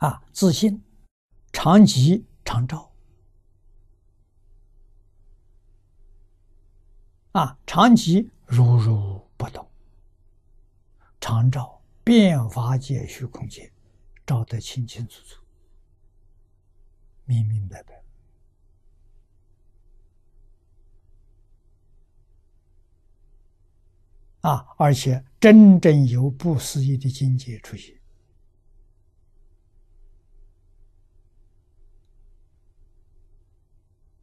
啊，自信，常吉常照，啊，常吉如如不动，常照变法界虚空界，照得清清楚楚，明明白白。啊！而且真正有不思议的境界出现。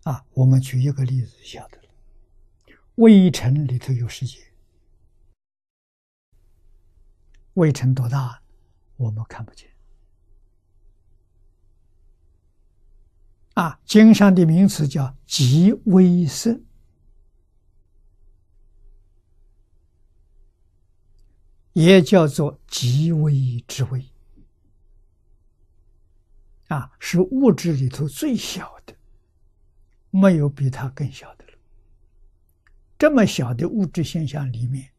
啊，我们举一个例子就晓得了。微尘里头有世界，微尘多大，我们看不见。啊，经上的名词叫极微色。也叫做极微之微，啊，是物质里头最小的，没有比它更小的了。这么小的物质现象里面，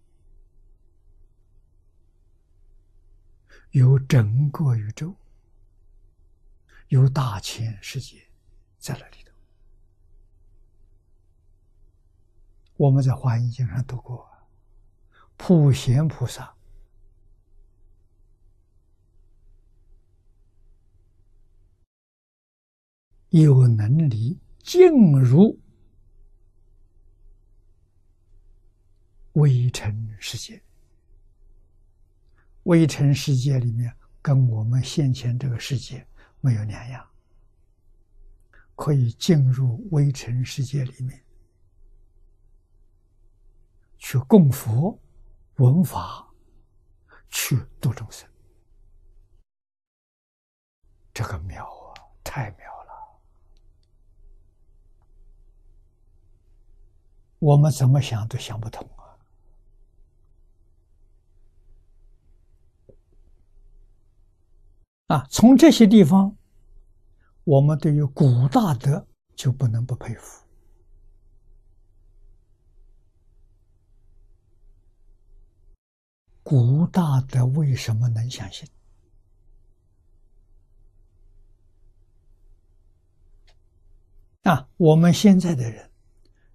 有整个宇宙，有大千世界在那里头。我们在《华严经》上读过，普贤菩萨。有能力进入微尘世界，微尘世界里面跟我们现前这个世界没有两样，可以进入微尘世界里面去供佛、闻法、去度众生，这个妙啊，太妙！我们怎么想都想不通啊！啊，从这些地方，我们对于古大德就不能不佩服。古大德为什么能相信？啊，我们现在的人。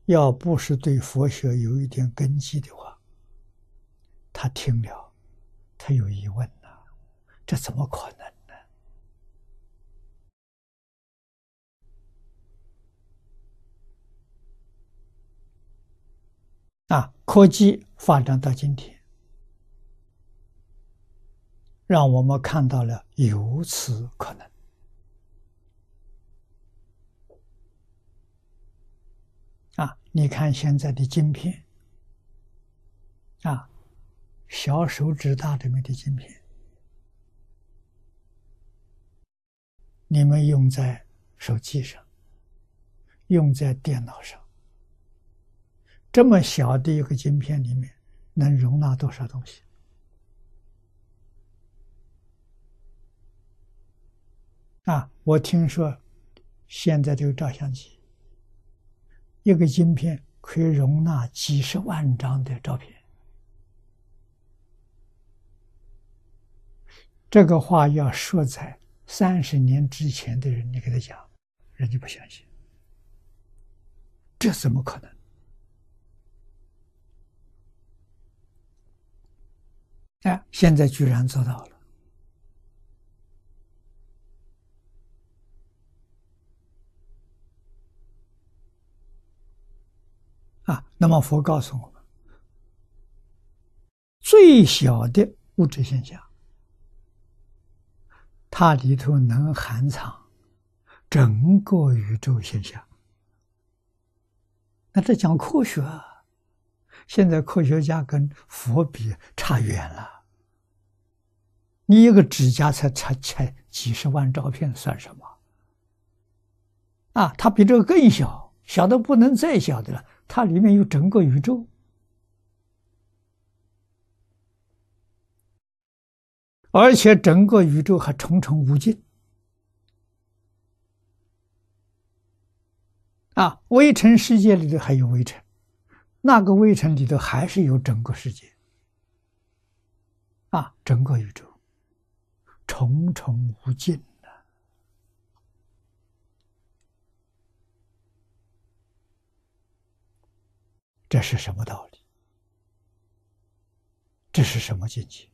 要不是对佛学有一点根基的话，他听了，他有疑问呐，这怎么可能呢？啊，科技发展到今天，让我们看到了有此可能。你看现在的晶片，啊，小手指大这么的晶片，你们用在手机上，用在电脑上，这么小的一个晶片里面，能容纳多少东西？啊，我听说现在这个照相机。一个晶片可以容纳几十万张的照片，这个话要说在三十年之前的人，你给他讲，人家不相信，这怎么可能？哎，现在居然做到了。那么佛告诉我们，最小的物质现象，它里头能含藏整个宇宙现象。那这讲科学，啊，现在科学家跟佛比差远了。你一个指甲才才才几十万照片算什么？啊，它比这个更小，小的不能再小的了。它里面有整个宇宙，而且整个宇宙还重重无尽。啊，微尘世界里头还有微尘，那个微尘里头还是有整个世界。啊，整个宇宙重重无尽。这是什么道理？这是什么境界？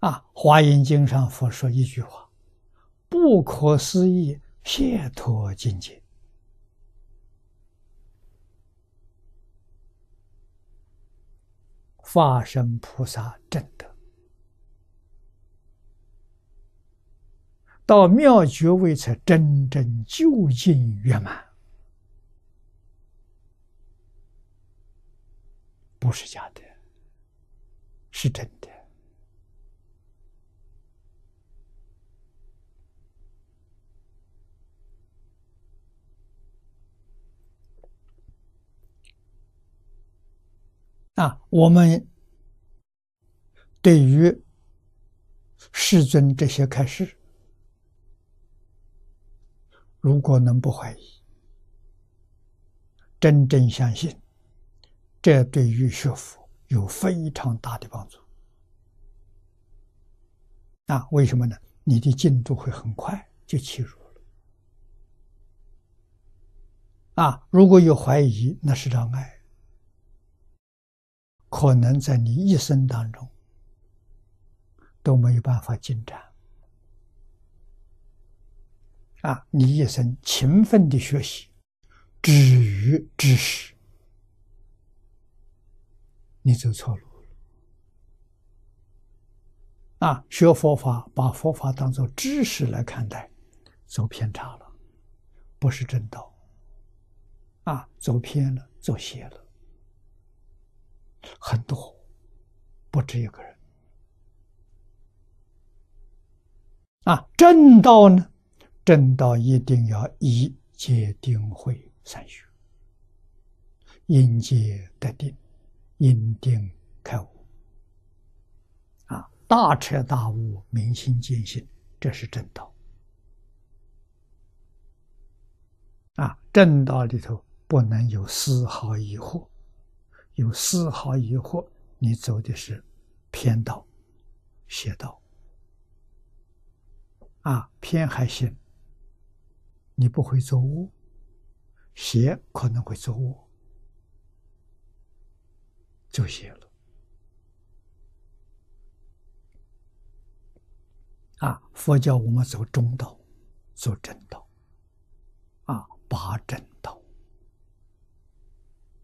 啊，《华严经》上佛说一句话：“不可思议解脱境界。”化身菩萨正德，到妙觉位才真正究竟圆满，不是假的，是真的。啊，我们对于世尊这些开示，如果能不怀疑，真正相信，这对于学佛有非常大的帮助。啊，为什么呢？你的进度会很快就切入了。啊，如果有怀疑，那是障碍。可能在你一生当中都没有办法进展啊！你一生勤奋的学习，止于知识，你走错路了啊！学佛法，把佛法当做知识来看待，走偏差了，不是正道啊！走偏了，走邪了。很多，不止一个人。啊，正道呢？正道一定要以戒定慧三学，因戒得定，因定开悟。啊，大彻大悟，明心见性，这是正道。啊，正道里头不能有丝毫疑惑。有丝毫疑惑，你走的是偏道、邪道啊！偏还行，你不会作恶；邪可能会作恶，就邪了啊！佛教我们走中道，走正道啊，八正道。